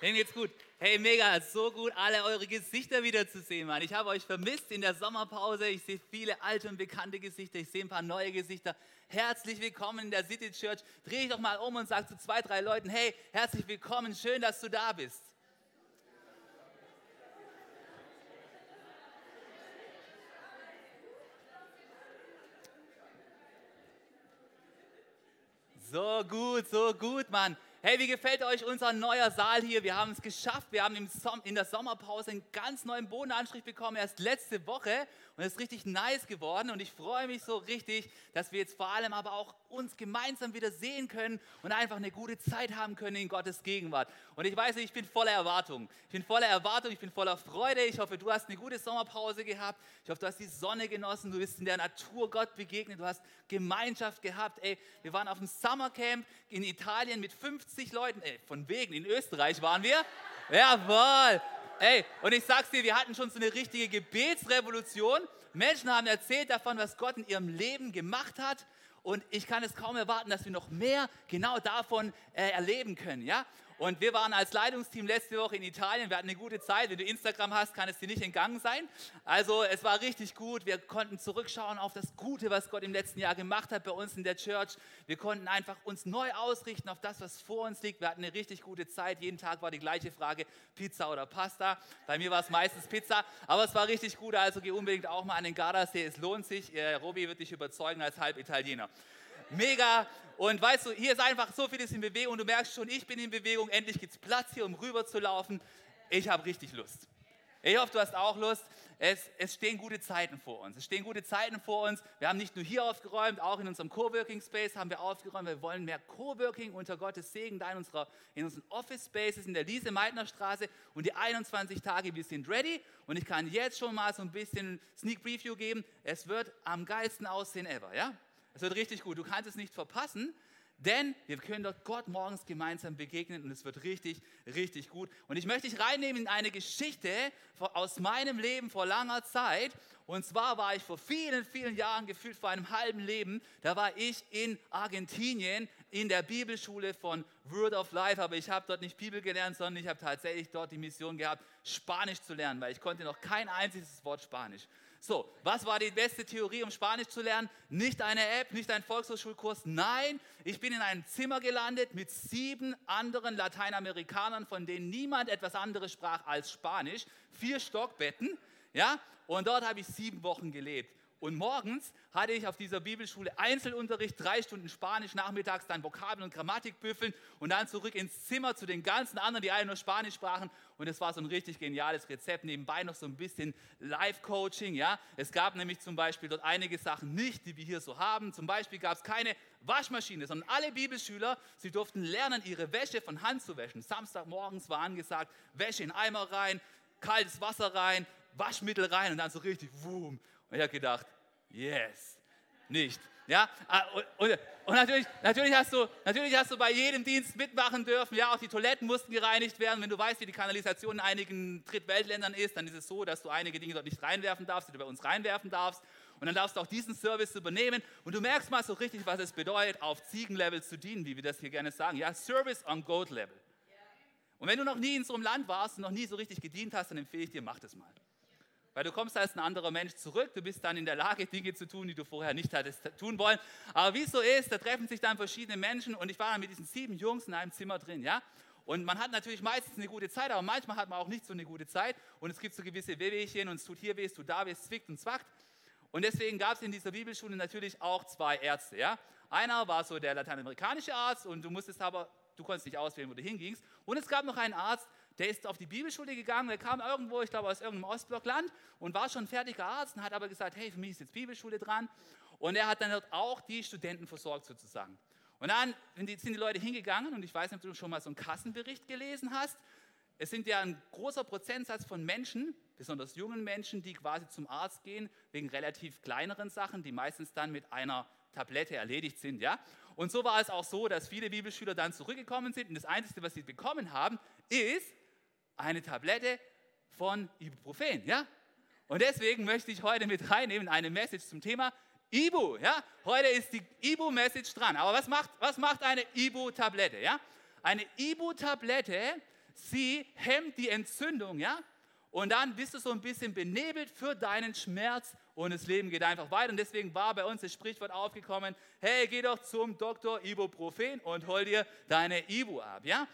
Wem geht's gut? Hey, mega, so gut, alle eure Gesichter wiederzusehen, Mann. Ich habe euch vermisst in der Sommerpause. Ich sehe viele alte und bekannte Gesichter. Ich sehe ein paar neue Gesichter. Herzlich willkommen in der City Church. Dreh dich doch mal um und sag zu zwei, drei Leuten: Hey, herzlich willkommen, schön, dass du da bist. So gut, so gut, Mann. Hey, wie gefällt euch unser neuer Saal hier? Wir haben es geschafft. Wir haben in der Sommerpause einen ganz neuen Bodenanstrich bekommen, erst letzte Woche. Und es ist richtig nice geworden. Und ich freue mich so richtig, dass wir jetzt vor allem aber auch uns gemeinsam wieder sehen können und einfach eine gute Zeit haben können in Gottes Gegenwart. Und ich weiß, ich bin voller Erwartung. Ich bin voller Erwartung, ich bin voller Freude. Ich hoffe, du hast eine gute Sommerpause gehabt. Ich hoffe, du hast die Sonne genossen. Du bist in der Natur Gott begegnet. Du hast Gemeinschaft gehabt. Ey, wir waren auf dem Summercamp in Italien mit 50 Leuten. Ey, von wegen, in Österreich waren wir. Jawohl. Ey, und ich sag's dir, wir hatten schon so eine richtige Gebetsrevolution. Menschen haben erzählt davon, was Gott in ihrem Leben gemacht hat. Und ich kann es kaum erwarten, dass wir noch mehr genau davon äh, erleben können. Ja? Und wir waren als Leitungsteam letzte Woche in Italien. Wir hatten eine gute Zeit. Wenn du Instagram hast, kann es dir nicht entgangen sein. Also es war richtig gut. Wir konnten zurückschauen auf das Gute, was Gott im letzten Jahr gemacht hat bei uns in der Church. Wir konnten einfach uns neu ausrichten auf das, was vor uns liegt. Wir hatten eine richtig gute Zeit. Jeden Tag war die gleiche Frage, Pizza oder Pasta. Bei mir war es meistens Pizza. Aber es war richtig gut. Also geh unbedingt auch mal an den Gardasee. Es lohnt sich. Äh, Robi wird dich überzeugen als Halbitaliener. Mega. Und weißt du, hier ist einfach so vieles in Bewegung und du merkst schon, ich bin in Bewegung. Endlich gibt es Platz hier, um rüber zu laufen. Ich habe richtig Lust. Ich hoffe, du hast auch Lust. Es, es, stehen gute Zeiten vor uns. Es stehen gute Zeiten vor uns. Wir haben nicht nur hier aufgeräumt, auch in unserem Coworking Space haben wir aufgeräumt. Wir wollen mehr Coworking unter Gottes Segen da in, unserer, in unseren Office Spaces in der Liese-Meitner Straße. Und die 21 Tage, wir sind ready. Und ich kann jetzt schon mal so ein bisschen Sneak Preview geben. Es wird am geilsten aussehen ever. Ja? Es wird richtig gut. Du kannst es nicht verpassen, denn wir können dort Gott morgens gemeinsam begegnen und es wird richtig, richtig gut. Und ich möchte dich reinnehmen in eine Geschichte aus meinem Leben vor langer Zeit. Und zwar war ich vor vielen, vielen Jahren, gefühlt vor einem halben Leben, da war ich in Argentinien in der Bibelschule von Word of Life. Aber ich habe dort nicht Bibel gelernt, sondern ich habe tatsächlich dort die Mission gehabt, Spanisch zu lernen, weil ich konnte noch kein einziges Wort Spanisch. So, was war die beste Theorie, um Spanisch zu lernen? Nicht eine App, nicht ein Volkshochschulkurs. Nein, ich bin in einem Zimmer gelandet mit sieben anderen Lateinamerikanern, von denen niemand etwas anderes sprach als Spanisch. Vier Stockbetten, ja, und dort habe ich sieben Wochen gelebt. Und morgens hatte ich auf dieser Bibelschule Einzelunterricht, drei Stunden Spanisch, nachmittags dann Vokabeln und Grammatik büffeln und dann zurück ins Zimmer zu den ganzen anderen, die alle nur Spanisch sprachen. Und es war so ein richtig geniales Rezept. Nebenbei noch so ein bisschen Live-Coaching. Ja? Es gab nämlich zum Beispiel dort einige Sachen nicht, die wir hier so haben. Zum Beispiel gab es keine Waschmaschine, sondern alle Bibelschüler, sie durften lernen, ihre Wäsche von Hand zu waschen. Samstagmorgens war angesagt, Wäsche in Eimer rein, kaltes Wasser rein, Waschmittel rein und dann so richtig, boom. Und ich habe gedacht, yes, nicht. Ja, ah, und, und, natürlich, natürlich, hast du, natürlich hast du bei jedem Dienst mitmachen dürfen. Ja, auch die Toiletten mussten gereinigt werden. Wenn du weißt, wie die Kanalisation in einigen Drittweltländern ist, dann ist es so, dass du einige Dinge dort nicht reinwerfen darfst, die du bei uns reinwerfen darfst. Und dann darfst du auch diesen Service übernehmen. Und du merkst mal so richtig, was es bedeutet, auf Ziegenlevel zu dienen, wie wir das hier gerne sagen. Ja, Service on Goat Level. Und wenn du noch nie in so einem Land warst und noch nie so richtig gedient hast, dann empfehle ich dir, mach das mal. Weil du kommst als ein anderer Mensch zurück, du bist dann in der Lage, Dinge zu tun, die du vorher nicht hattest tun wollen. Aber wie es so ist, da treffen sich dann verschiedene Menschen und ich war dann mit diesen sieben Jungs in einem Zimmer drin, ja. Und man hat natürlich meistens eine gute Zeit, aber manchmal hat man auch nicht so eine gute Zeit und es gibt so gewisse Wehwehchen und es tut hier weh, es tut da weh, es zwickt und zwackt. Und deswegen gab es in dieser Bibelschule natürlich auch zwei Ärzte, ja. Einer war so der lateinamerikanische Arzt und du musstest aber, du konntest nicht auswählen, wo du hingingst. Und es gab noch einen Arzt, der ist auf die Bibelschule gegangen, der kam irgendwo, ich glaube aus irgendeinem Ostblockland und war schon fertiger Arzt und hat aber gesagt, hey, für mich ist jetzt Bibelschule dran. Und er hat dann dort auch die Studenten versorgt sozusagen. Und dann sind die Leute hingegangen und ich weiß nicht, ob du schon mal so einen Kassenbericht gelesen hast. Es sind ja ein großer Prozentsatz von Menschen, besonders jungen Menschen, die quasi zum Arzt gehen wegen relativ kleineren Sachen, die meistens dann mit einer Tablette erledigt sind. Ja? Und so war es auch so, dass viele Bibelschüler dann zurückgekommen sind und das Einzige, was sie bekommen haben, ist eine Tablette von Ibuprofen. Ja? Und deswegen möchte ich heute mit reinnehmen eine Message zum Thema Ibu. Ja? Heute ist die Ibu-Message dran. Aber was macht, was macht eine Ibu-Tablette? Ja? Eine Ibu-Tablette, sie hemmt die Entzündung. Ja? Und dann bist du so ein bisschen benebelt für deinen Schmerz und das Leben geht einfach weiter. Und deswegen war bei uns das Sprichwort aufgekommen, hey, geh doch zum Doktor Ibuprofen und hol dir deine Ibu ab. Ja?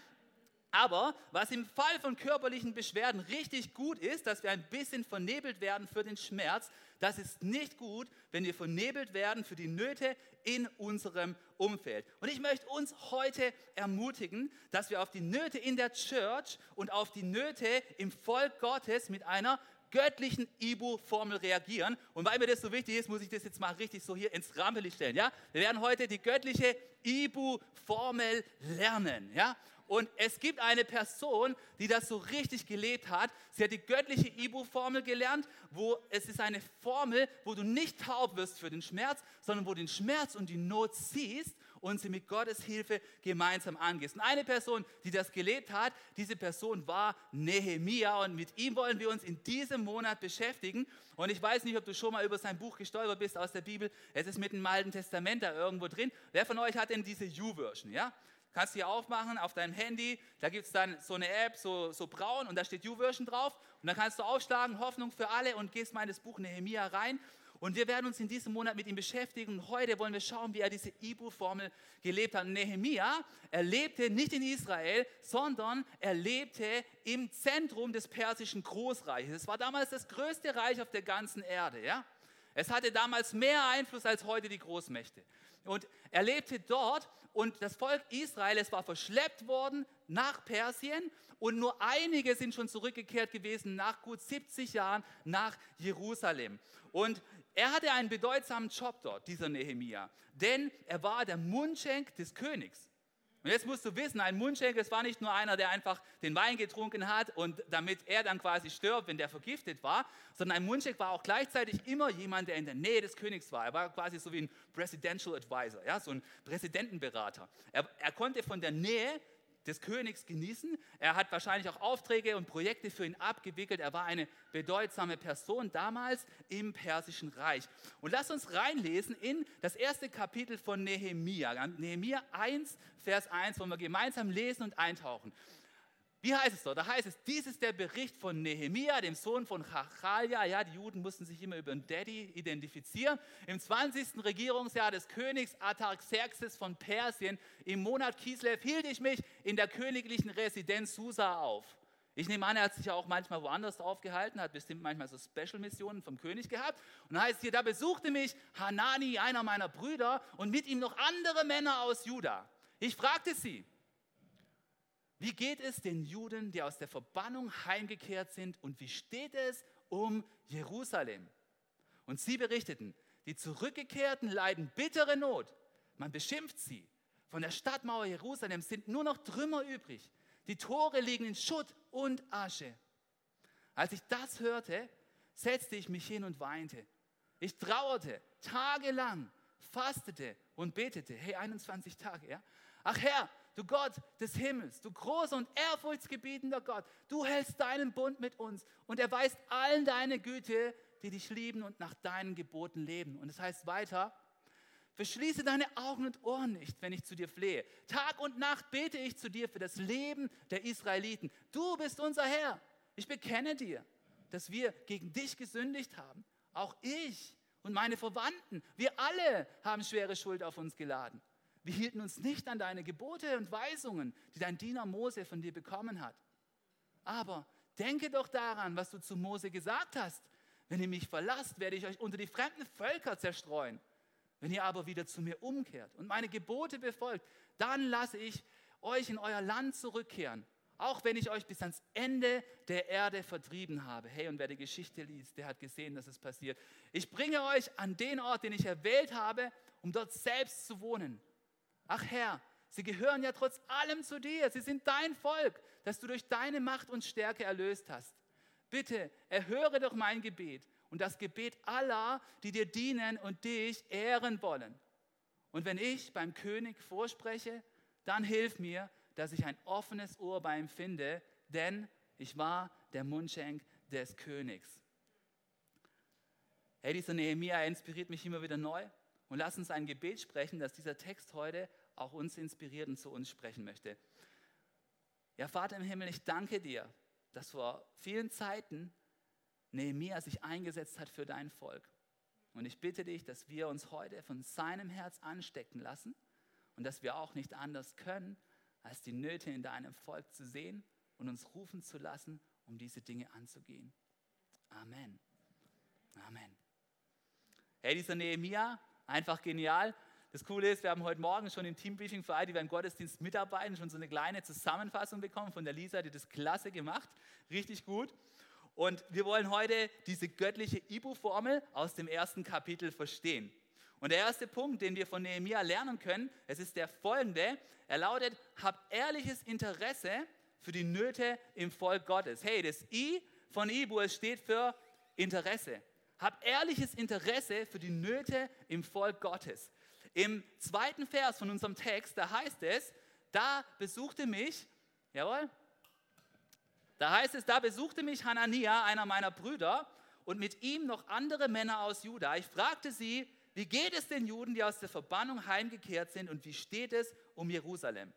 Aber was im Fall von körperlichen Beschwerden richtig gut ist, dass wir ein bisschen vernebelt werden für den Schmerz, das ist nicht gut, wenn wir vernebelt werden für die Nöte in unserem Umfeld. Und ich möchte uns heute ermutigen, dass wir auf die Nöte in der Church und auf die Nöte im Volk Gottes mit einer göttlichen Ibu-Formel reagieren. Und weil mir das so wichtig ist, muss ich das jetzt mal richtig so hier ins Rampenlicht stellen. Ja? Wir werden heute die göttliche Ibu-Formel lernen. Ja? Und es gibt eine Person, die das so richtig gelebt hat. Sie hat die göttliche Ibu-Formel gelernt, wo es ist eine Formel, wo du nicht taub wirst für den Schmerz, sondern wo du den Schmerz und die Not siehst und sie mit Gottes Hilfe gemeinsam angehst. Und eine Person, die das gelebt hat, diese Person war Nehemia und mit ihm wollen wir uns in diesem Monat beschäftigen. Und ich weiß nicht, ob du schon mal über sein Buch gestolpert bist aus der Bibel. Es ist mit dem Alten Testament da irgendwo drin. Wer von euch hat denn diese U-Version? Ja? Kannst du hier aufmachen auf deinem Handy, da gibt es dann so eine App, so, so braun und da steht YouVersion drauf und dann kannst du aufschlagen, Hoffnung für alle und gehst mal in das Buch Nehemia rein und wir werden uns in diesem Monat mit ihm beschäftigen und heute wollen wir schauen, wie er diese Ibu-Formel gelebt hat. Nehemia, er lebte nicht in Israel, sondern er lebte im Zentrum des persischen Großreiches. Es war damals das größte Reich auf der ganzen Erde, ja? Es hatte damals mehr Einfluss als heute die Großmächte. Und er lebte dort und das Volk Israel, es war verschleppt worden nach Persien und nur einige sind schon zurückgekehrt gewesen nach gut 70 Jahren nach Jerusalem. Und er hatte einen bedeutsamen Job dort, dieser Nehemia, denn er war der Mundschenk des Königs. Und jetzt musst du wissen, ein Mundschenk, es war nicht nur einer, der einfach den Wein getrunken hat und damit er dann quasi stirbt, wenn der vergiftet war, sondern ein Mundschenk war auch gleichzeitig immer jemand, der in der Nähe des Königs war. Er war quasi so wie ein Presidential Advisor, ja, so ein Präsidentenberater. Er, er konnte von der Nähe des Königs genießen. Er hat wahrscheinlich auch Aufträge und Projekte für ihn abgewickelt. Er war eine bedeutsame Person damals im Persischen Reich. Und lass uns reinlesen in das erste Kapitel von Nehemia. Nehemia 1, Vers 1, wo wir gemeinsam lesen und eintauchen. Wie heißt es dort? Da heißt es, dies ist der Bericht von Nehemia, dem Sohn von Chachalja. Ja, die Juden mussten sich immer über den Daddy identifizieren. Im 20. Regierungsjahr des Königs Artaxerxes von Persien, im Monat Kislev, hielt ich mich in der königlichen Residenz Susa auf. Ich nehme an, er hat sich ja auch manchmal woanders aufgehalten, hat bestimmt manchmal so Special-Missionen vom König gehabt. Und da heißt hier, da besuchte mich Hanani, einer meiner Brüder, und mit ihm noch andere Männer aus Juda. Ich fragte sie, wie geht es den Juden, die aus der Verbannung heimgekehrt sind und wie steht es um Jerusalem? Und sie berichteten, die Zurückgekehrten leiden bittere Not. Man beschimpft sie. Von der Stadtmauer Jerusalem sind nur noch Trümmer übrig. Die Tore liegen in Schutt und Asche. Als ich das hörte, setzte ich mich hin und weinte. Ich trauerte tagelang, fastete und betete. Hey, 21 Tage, ja? Ach Herr, du Gott des Himmels, du großer und ehrfurchtsgebietender Gott, du hältst deinen Bund mit uns und erweist allen deine Güte, die dich lieben und nach deinen Geboten leben. Und es heißt weiter, verschließe deine Augen und Ohren nicht, wenn ich zu dir flehe. Tag und Nacht bete ich zu dir für das Leben der Israeliten. Du bist unser Herr. Ich bekenne dir, dass wir gegen dich gesündigt haben. Auch ich und meine Verwandten, wir alle haben schwere Schuld auf uns geladen. Wir hielten uns nicht an deine Gebote und Weisungen, die dein Diener Mose von dir bekommen hat. Aber denke doch daran, was du zu Mose gesagt hast. Wenn ihr mich verlasst, werde ich euch unter die fremden Völker zerstreuen. Wenn ihr aber wieder zu mir umkehrt und meine Gebote befolgt, dann lasse ich euch in euer Land zurückkehren, auch wenn ich euch bis ans Ende der Erde vertrieben habe. Hey, und wer die Geschichte liest, der hat gesehen, dass es passiert. Ich bringe euch an den Ort, den ich erwählt habe, um dort selbst zu wohnen. Ach Herr, sie gehören ja trotz allem zu dir. Sie sind dein Volk, das du durch deine Macht und Stärke erlöst hast. Bitte erhöre doch mein Gebet und das Gebet aller, die dir dienen und dich ehren wollen. Und wenn ich beim König vorspreche, dann hilf mir, dass ich ein offenes Ohr bei ihm finde, denn ich war der Mundschenk des Königs. Hey, dieser Nehemiah inspiriert mich immer wieder neu. Und lass uns ein Gebet sprechen, dass dieser Text heute auch uns inspiriert und zu uns sprechen möchte. Ja, Vater im Himmel, ich danke dir, dass vor vielen Zeiten Nehemiah sich eingesetzt hat für dein Volk. Und ich bitte dich, dass wir uns heute von seinem Herz anstecken lassen und dass wir auch nicht anders können, als die Nöte in deinem Volk zu sehen und uns rufen zu lassen, um diese Dinge anzugehen. Amen. Amen. Hey, dieser Nehemiah, einfach genial. Das Coole ist, wir haben heute Morgen schon im Teambriefing für alle, die beim Gottesdienst mitarbeiten, schon so eine kleine Zusammenfassung bekommen von der Lisa, die das klasse gemacht. Richtig gut. Und wir wollen heute diese göttliche Ibu-Formel aus dem ersten Kapitel verstehen. Und der erste Punkt, den wir von Nehemia lernen können, es ist der folgende. Er lautet, habt ehrliches Interesse für die Nöte im Volk Gottes. Hey, das I von Ibu, es steht für Interesse. Habt ehrliches Interesse für die Nöte im Volk Gottes. Im zweiten Vers von unserem Text, da heißt es, da besuchte mich, jawohl, da heißt es, da besuchte mich Hanania, einer meiner Brüder, und mit ihm noch andere Männer aus Juda. Ich fragte sie, wie geht es den Juden, die aus der Verbannung heimgekehrt sind, und wie steht es um Jerusalem?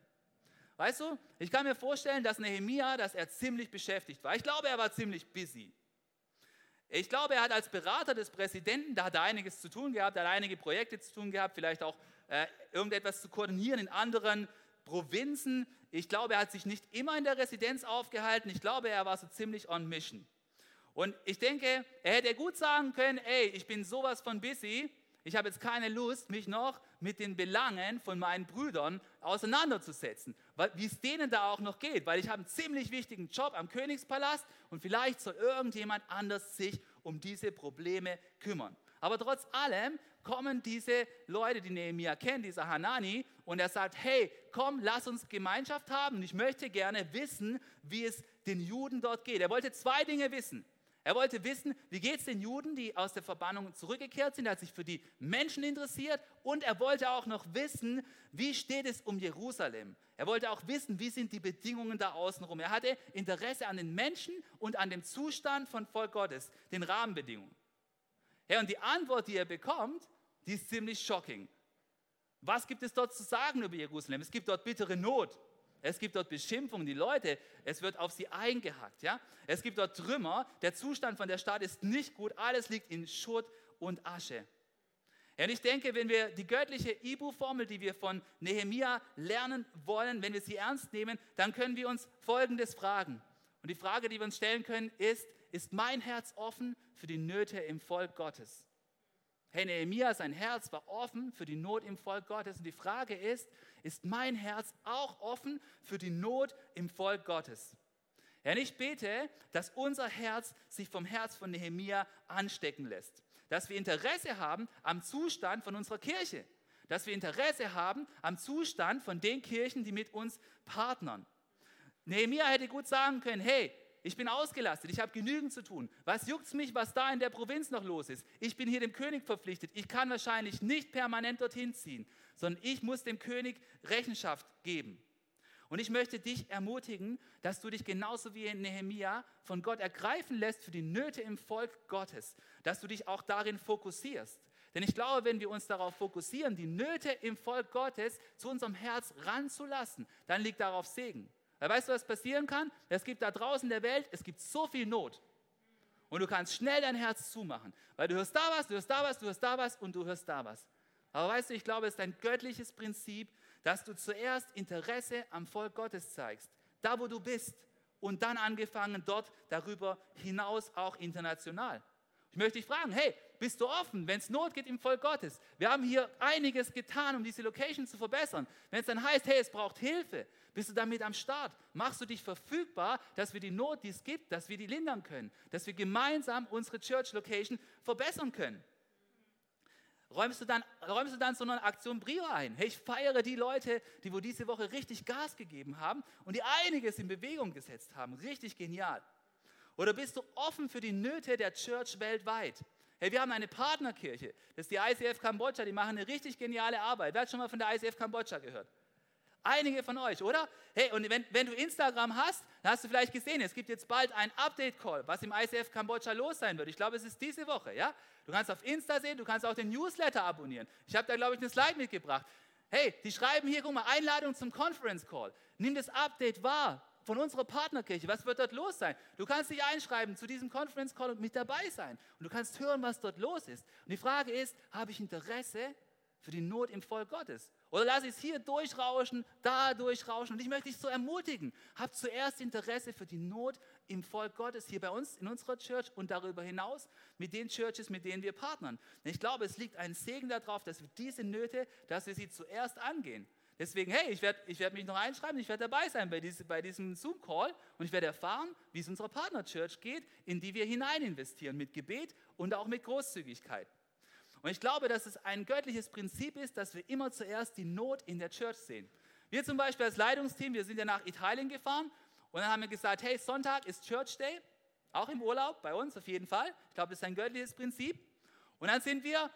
Weißt du, ich kann mir vorstellen, dass Nehemia, dass er ziemlich beschäftigt war. Ich glaube, er war ziemlich busy. Ich glaube, er hat als Berater des Präsidenten, da hat er einiges zu tun gehabt, er hat einige Projekte zu tun gehabt, vielleicht auch äh, irgendetwas zu koordinieren in anderen Provinzen. Ich glaube, er hat sich nicht immer in der Residenz aufgehalten. Ich glaube, er war so ziemlich on mission. Und ich denke, er hätte gut sagen können, ey, ich bin sowas von busy, ich habe jetzt keine Lust, mich noch mit den Belangen von meinen Brüdern auseinanderzusetzen, wie es denen da auch noch geht, weil ich habe einen ziemlich wichtigen Job am Königspalast und vielleicht soll irgendjemand anders sich um diese Probleme kümmern. Aber trotz allem kommen diese Leute, die Nehemiah kennt, dieser Hanani, und er sagt, hey, komm, lass uns Gemeinschaft haben. Ich möchte gerne wissen, wie es den Juden dort geht. Er wollte zwei Dinge wissen. Er wollte wissen, wie geht es den Juden, die aus der Verbannung zurückgekehrt sind. Er hat sich für die Menschen interessiert und er wollte auch noch wissen, wie steht es um Jerusalem. Er wollte auch wissen, wie sind die Bedingungen da außenrum. Er hatte Interesse an den Menschen und an dem Zustand von Volk Gottes, den Rahmenbedingungen. Ja, und die Antwort, die er bekommt, die ist ziemlich shocking. Was gibt es dort zu sagen über Jerusalem? Es gibt dort bittere Not. Es gibt dort Beschimpfungen, die Leute, es wird auf sie eingehackt. Ja? Es gibt dort Trümmer, der Zustand von der Stadt ist nicht gut, alles liegt in Schutt und Asche. Und ich denke, wenn wir die göttliche Ibu-Formel, die wir von Nehemia lernen wollen, wenn wir sie ernst nehmen, dann können wir uns Folgendes fragen. Und die Frage, die wir uns stellen können, ist, ist mein Herz offen für die Nöte im Volk Gottes? Hey, Nehemia, sein Herz war offen für die Not im Volk Gottes. Und die Frage ist, ist mein Herz auch offen für die Not im Volk Gottes? Ja, ich bete, dass unser Herz sich vom Herz von Nehemia anstecken lässt. Dass wir Interesse haben am Zustand von unserer Kirche. Dass wir Interesse haben am Zustand von den Kirchen, die mit uns partnern. Nehemia hätte gut sagen können, hey, ich bin ausgelastet, ich habe genügend zu tun. Was juckt es mich, was da in der Provinz noch los ist? Ich bin hier dem König verpflichtet. Ich kann wahrscheinlich nicht permanent dorthin ziehen, sondern ich muss dem König Rechenschaft geben. Und ich möchte dich ermutigen, dass du dich genauso wie Nehemia von Gott ergreifen lässt für die Nöte im Volk Gottes, dass du dich auch darin fokussierst. Denn ich glaube, wenn wir uns darauf fokussieren, die Nöte im Volk Gottes zu unserem Herz ranzulassen, dann liegt darauf Segen. Weil weißt du, was passieren kann? Es gibt da draußen in der Welt, es gibt so viel Not. Und du kannst schnell dein Herz zumachen, weil du hörst da was, du hörst da was, du hörst da was und du hörst da was. Aber weißt du, ich glaube, es ist ein göttliches Prinzip, dass du zuerst Interesse am Volk Gottes zeigst, da wo du bist, und dann angefangen dort darüber hinaus auch international. Ich möchte dich fragen, hey, bist du offen, wenn es Not geht im Volk Gottes? Wir haben hier einiges getan, um diese Location zu verbessern. Wenn es dann heißt, hey, es braucht Hilfe, bist du damit am Start? Machst du dich verfügbar, dass wir die Not, die es gibt, dass wir die lindern können, dass wir gemeinsam unsere Church Location verbessern können? Räumst du dann, räumst du dann so eine Aktion Brio ein? Hey, ich feiere die Leute, die wo diese Woche richtig Gas gegeben haben und die einiges in Bewegung gesetzt haben. Richtig genial. Oder bist du offen für die Nöte der Church weltweit? Hey, wir haben eine Partnerkirche. Das ist die ICF Kambodscha. Die machen eine richtig geniale Arbeit. Wer hat schon mal von der ICF Kambodscha gehört? Einige von euch, oder? Hey, und wenn, wenn du Instagram hast, dann hast du vielleicht gesehen, es gibt jetzt bald ein Update-Call, was im ICF Kambodscha los sein wird. Ich glaube, es ist diese Woche, ja? Du kannst auf Insta sehen, du kannst auch den Newsletter abonnieren. Ich habe da, glaube ich, eine Slide mitgebracht. Hey, die schreiben hier, guck mal, Einladung zum Conference Call. Nimm das Update wahr von unserer Partnerkirche. Was wird dort los sein? Du kannst dich einschreiben zu diesem Conference Call und mit dabei sein. Und du kannst hören, was dort los ist. Und die Frage ist, habe ich Interesse für die Not im Volk Gottes? Oder lass es hier durchrauschen, da durchrauschen. Und ich möchte dich so ermutigen. Hab zuerst Interesse für die Not im Volk Gottes hier bei uns in unserer Church und darüber hinaus mit den Churches, mit denen wir partnern. Denn ich glaube, es liegt ein Segen darauf, dass wir diese Nöte, dass wir sie zuerst angehen. Deswegen, hey, ich werde ich werd mich noch einschreiben, ich werde dabei sein bei, diese, bei diesem Zoom-Call und ich werde erfahren, wie es unserer Partner-Church geht, in die wir hinein investieren mit Gebet und auch mit Großzügigkeit. Und ich glaube, dass es ein göttliches Prinzip ist, dass wir immer zuerst die Not in der Church sehen. Wir zum Beispiel als Leitungsteam, wir sind ja nach Italien gefahren und dann haben wir gesagt, hey, Sonntag ist Church Day, auch im Urlaub, bei uns auf jeden Fall. Ich glaube, das ist ein göttliches Prinzip. Und dann sind wir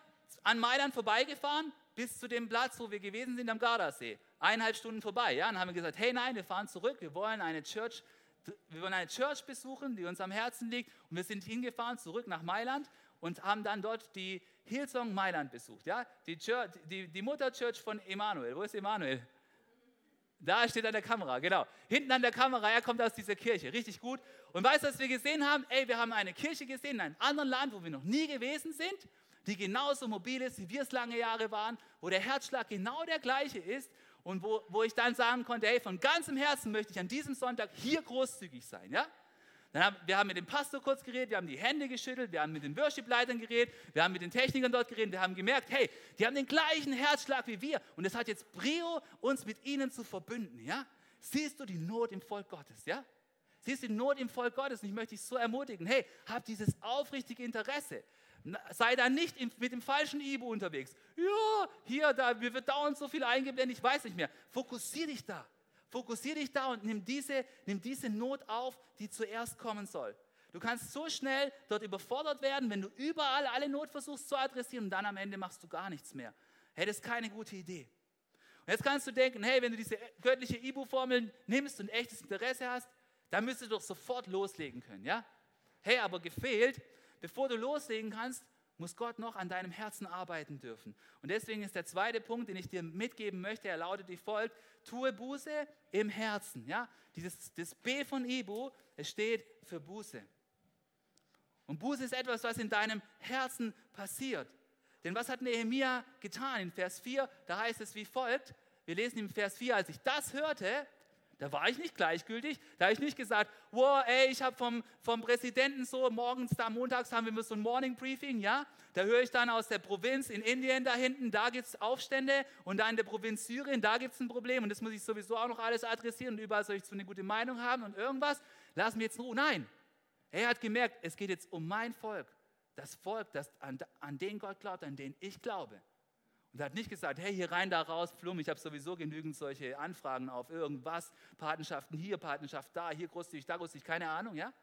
an Mailand vorbeigefahren bis zu dem Platz, wo wir gewesen sind, am Gardasee. Eineinhalb Stunden vorbei. Ja? Und dann haben wir gesagt, hey, nein, wir fahren zurück, wir wollen eine Church wir wollen eine Church besuchen, die uns am Herzen liegt. Und wir sind hingefahren zurück nach Mailand und haben dann dort die Hillsong Mailand besucht. Ja? Die, Church, die, die Mutterchurch von Emanuel. Wo ist Emanuel? Da steht an der Kamera, genau. Hinten an der Kamera, er kommt aus dieser Kirche. Richtig gut. Und weißt du, was wir gesehen haben? Ey, wir haben eine Kirche gesehen in einem anderen Land, wo wir noch nie gewesen sind, die genauso mobil ist, wie wir es lange Jahre waren, wo der Herzschlag genau der gleiche ist und wo, wo ich dann sagen konnte, hey, von ganzem Herzen möchte ich an diesem Sonntag hier großzügig sein. Ja? Haben, wir haben mit dem Pastor kurz geredet, wir haben die Hände geschüttelt, wir haben mit den Worship-Leitern geredet, wir haben mit den Technikern dort geredet, wir haben gemerkt, hey, die haben den gleichen Herzschlag wie wir und es hat jetzt Brio, uns mit ihnen zu verbünden. Ja? Siehst du die Not im Volk Gottes? Ja? Siehst du die Not im Volk Gottes? Und ich möchte dich so ermutigen, hey, hab dieses aufrichtige Interesse. Sei da nicht mit dem falschen Ibu unterwegs. Ja, hier, da, mir wird dauernd so viel eingeblendet, ich weiß nicht mehr. Fokussier dich da. Fokussiere dich da und nimm diese, nimm diese Not auf, die zuerst kommen soll. Du kannst so schnell dort überfordert werden, wenn du überall alle Not versuchst zu adressieren und dann am Ende machst du gar nichts mehr. Hey, das ist keine gute Idee. Und jetzt kannst du denken, hey, wenn du diese göttliche Ibu-Formel nimmst und echtes Interesse hast, dann müsstest du doch sofort loslegen können, ja? Hey, aber gefehlt, bevor du loslegen kannst, muss Gott noch an deinem Herzen arbeiten dürfen. Und deswegen ist der zweite Punkt, den ich dir mitgeben möchte, er lautet wie folgt, tue Buße im Herzen. Ja? Dieses, das B von Ibu, es steht für Buße. Und Buße ist etwas, was in deinem Herzen passiert. Denn was hat Nehemia getan? In Vers 4, da heißt es wie folgt, wir lesen im Vers 4, als ich das hörte, da war ich nicht gleichgültig. Da habe ich nicht gesagt, wow, ey, ich habe vom, vom Präsidenten so, morgens da, montags haben wir so ein Morning Briefing, ja. Da höre ich dann aus der Provinz in Indien da hinten, da gibt es Aufstände und da in der Provinz Syrien, da gibt es ein Problem und das muss ich sowieso auch noch alles adressieren und überall soll ich so eine gute Meinung haben und irgendwas. Lass mich jetzt in Ruhe. Nein, er hat gemerkt, es geht jetzt um mein Volk. Das Volk, das, an, an den Gott glaubt, an den ich glaube. Und er hat nicht gesagt, hey, hier rein, da raus, Flum, ich habe sowieso genügend solche Anfragen auf irgendwas, Patenschaften hier, Patenschaft da, hier großzügig, da großzügig, keine Ahnung, ja?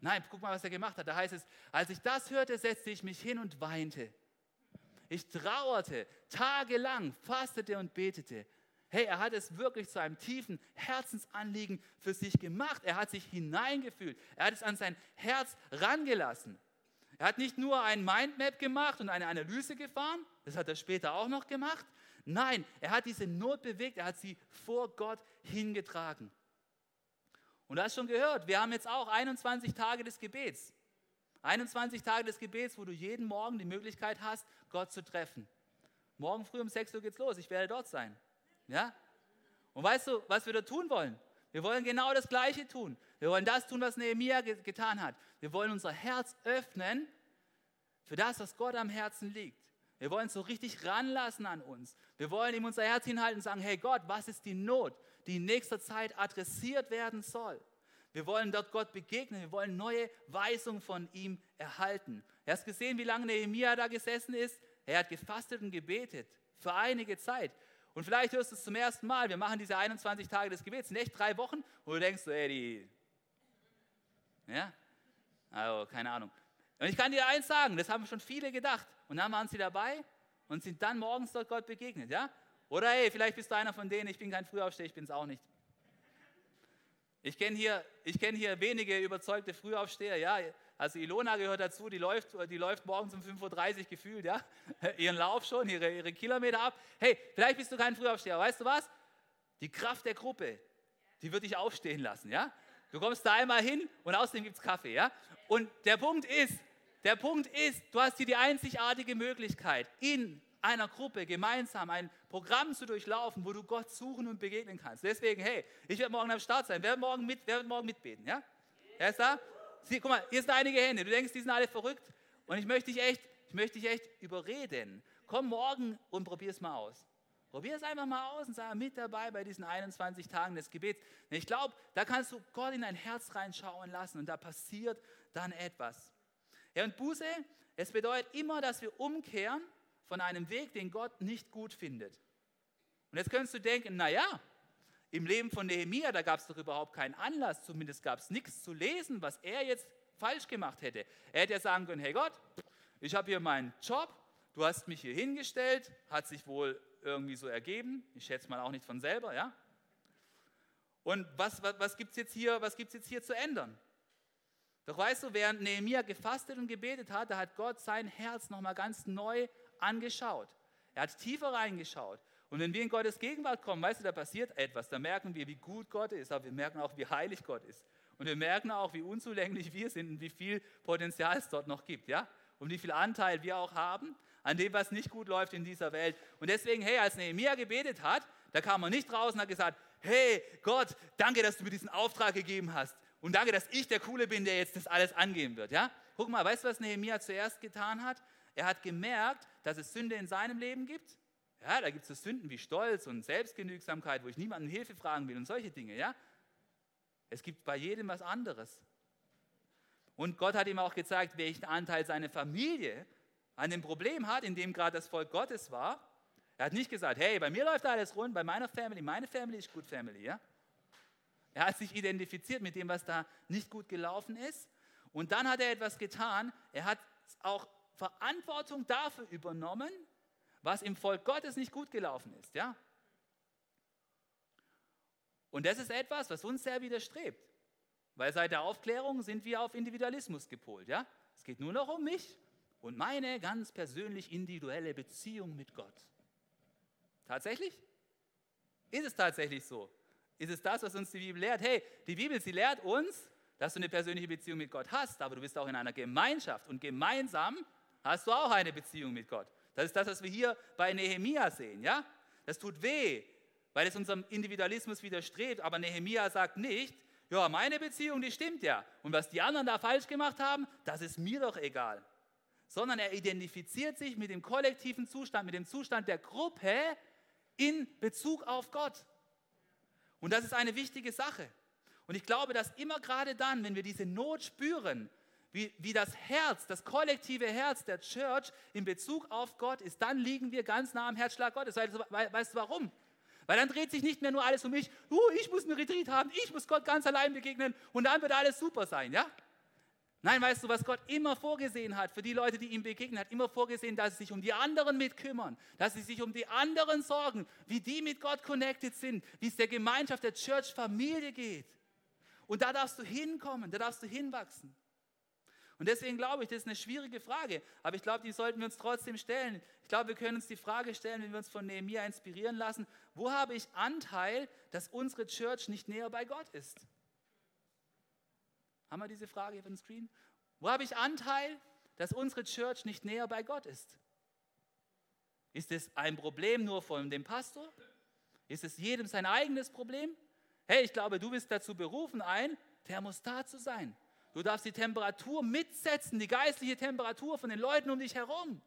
Nein, guck mal, was er gemacht hat. Da heißt es, als ich das hörte, setzte ich mich hin und weinte. Ich trauerte tagelang, fastete und betete. Hey, er hat es wirklich zu einem tiefen Herzensanliegen für sich gemacht. Er hat sich hineingefühlt. Er hat es an sein Herz rangelassen. Er hat nicht nur ein Mindmap gemacht und eine Analyse gefahren, das hat er später auch noch gemacht. Nein, er hat diese Not bewegt, er hat sie vor Gott hingetragen. Und du hast schon gehört, wir haben jetzt auch 21 Tage des Gebets. 21 Tage des Gebets, wo du jeden Morgen die Möglichkeit hast, Gott zu treffen. Morgen früh um 6 Uhr geht's los, ich werde dort sein. Ja? Und weißt du, was wir da tun wollen? Wir wollen genau das Gleiche tun. Wir wollen das tun, was Nehemiah getan hat. Wir wollen unser Herz öffnen für das, was Gott am Herzen liegt. Wir wollen so richtig ranlassen an uns. Wir wollen ihm unser Herz hinhalten und sagen, hey Gott, was ist die Not, die in nächster Zeit adressiert werden soll? Wir wollen dort Gott begegnen. Wir wollen neue Weisungen von ihm erhalten. Er hat gesehen, wie lange Nehemiah da gesessen ist. Er hat gefastet und gebetet für einige Zeit. Und vielleicht hörst du es zum ersten Mal. Wir machen diese 21 Tage des Gebets. In echt drei Wochen, wo du denkst, ey, die. Ja? Also, keine Ahnung. Und ich kann dir eins sagen, das haben schon viele gedacht. Und dann waren sie dabei und sind dann morgens dort Gott begegnet, ja? Oder hey, vielleicht bist du einer von denen, ich bin kein Frühaufsteher, ich bin es auch nicht. Ich kenne hier, kenn hier wenige überzeugte Frühaufsteher, ja. Also Ilona gehört dazu, die läuft, die läuft morgens um 5.30 Uhr gefühlt, ja. Ihren Lauf schon, ihre, ihre Kilometer ab. Hey, vielleicht bist du kein Frühaufsteher, weißt du was? Die Kraft der Gruppe, die wird dich aufstehen lassen, ja. Du kommst da einmal hin und außerdem gibt es Kaffee, ja. Und der Punkt ist, der Punkt ist, du hast hier die einzigartige Möglichkeit, in einer Gruppe gemeinsam ein Programm zu durchlaufen, wo du Gott suchen und begegnen kannst. Deswegen, hey, ich werde morgen am Start sein. Wer wird morgen, mit, wer wird morgen mitbeten? Ja? Er ist da? Sie, guck mal, hier sind einige Hände. Du denkst, die sind alle verrückt. Und ich möchte dich echt, ich möchte dich echt überreden. Komm morgen und probier es mal aus. Probier es einfach mal aus und sei mit dabei bei diesen 21 Tagen des Gebets. Ich glaube, da kannst du Gott in dein Herz reinschauen lassen und da passiert dann etwas. Ja, und Buße, es bedeutet immer, dass wir umkehren von einem Weg, den Gott nicht gut findet. Und jetzt könntest du denken, naja, im Leben von Nehemia, da gab es doch überhaupt keinen Anlass, zumindest gab es nichts zu lesen, was er jetzt falsch gemacht hätte. Er hätte ja sagen können, hey Gott, ich habe hier meinen Job, du hast mich hier hingestellt, hat sich wohl irgendwie so ergeben, ich schätze mal auch nicht von selber, ja? Und was, was, was gibt es jetzt, jetzt hier zu ändern? Doch weißt du, während Nehemia gefastet und gebetet hat, da hat Gott sein Herz nochmal ganz neu angeschaut. Er hat tiefer reingeschaut. Und wenn wir in Gottes Gegenwart kommen, weißt du, da passiert etwas. Da merken wir, wie gut Gott ist, aber wir merken auch, wie heilig Gott ist. Und wir merken auch, wie unzulänglich wir sind und wie viel Potenzial es dort noch gibt, ja? Und wie viel Anteil wir auch haben an dem, was nicht gut läuft in dieser Welt. Und deswegen, hey, als Nehemiah gebetet hat, da kam er nicht raus und hat gesagt, hey Gott, danke, dass du mir diesen Auftrag gegeben hast. Und danke, dass ich der Coole bin, der jetzt das alles angehen wird, ja? Guck mal, weißt du, was Nehemiah zuerst getan hat? Er hat gemerkt, dass es Sünde in seinem Leben gibt. Ja, da gibt es so Sünden wie Stolz und Selbstgenügsamkeit, wo ich niemanden Hilfe fragen will und solche Dinge. Ja? Es gibt bei jedem was anderes. Und Gott hat ihm auch gezeigt, welchen Anteil seine Familie an dem Problem hat, in dem gerade das Volk Gottes war. Er hat nicht gesagt, hey, bei mir läuft alles rund, bei meiner Family, meine Family ist gut Family. Ja? Er hat sich identifiziert mit dem, was da nicht gut gelaufen ist. Und dann hat er etwas getan. Er hat auch Verantwortung dafür übernommen, was im Volk Gottes nicht gut gelaufen ist. Ja? Und das ist etwas, was uns sehr widerstrebt. Weil seit der Aufklärung sind wir auf Individualismus gepolt. Ja? Es geht nur noch um mich und meine ganz persönlich individuelle Beziehung mit Gott. Tatsächlich? Ist es tatsächlich so? Ist es das, was uns die Bibel lehrt? Hey, die Bibel, sie lehrt uns, dass du eine persönliche Beziehung mit Gott hast, aber du bist auch in einer Gemeinschaft und gemeinsam hast du auch eine Beziehung mit Gott. Das ist das, was wir hier bei Nehemia sehen. Ja? Das tut weh, weil es unserem Individualismus widerstrebt. Aber Nehemia sagt nicht, ja, meine Beziehung, die stimmt ja. Und was die anderen da falsch gemacht haben, das ist mir doch egal. Sondern er identifiziert sich mit dem kollektiven Zustand, mit dem Zustand der Gruppe in Bezug auf Gott. Und das ist eine wichtige Sache. Und ich glaube, dass immer gerade dann, wenn wir diese Not spüren, wie, wie das Herz, das kollektive Herz der Church in Bezug auf Gott ist, dann liegen wir ganz nah am Herzschlag Gottes. Weißt du warum? Weil dann dreht sich nicht mehr nur alles um mich, oh, ich muss einen Retreat haben, ich muss Gott ganz allein begegnen und dann wird alles super sein, ja? Nein, weißt du, was Gott immer vorgesehen hat für die Leute, die ihm begegnen, hat immer vorgesehen, dass sie sich um die anderen mitkümmern, dass sie sich um die anderen sorgen, wie die mit Gott connected sind, wie es der Gemeinschaft, der Church, Familie geht. Und da darfst du hinkommen, da darfst du hinwachsen. Und deswegen glaube ich, das ist eine schwierige Frage, aber ich glaube, die sollten wir uns trotzdem stellen. Ich glaube, wir können uns die Frage stellen, wenn wir uns von Nehemiah inspirieren lassen, wo habe ich Anteil, dass unsere Church nicht näher bei Gott ist? Haben wir diese Frage auf dem Screen? Wo habe ich Anteil, dass unsere Church nicht näher bei Gott ist? Ist es ein Problem nur von dem Pastor? Ist es jedem sein eigenes Problem? Hey, ich glaube, du bist dazu berufen, ein Thermostat zu sein. Du darfst die Temperatur mitsetzen, die geistliche Temperatur von den Leuten um dich herum.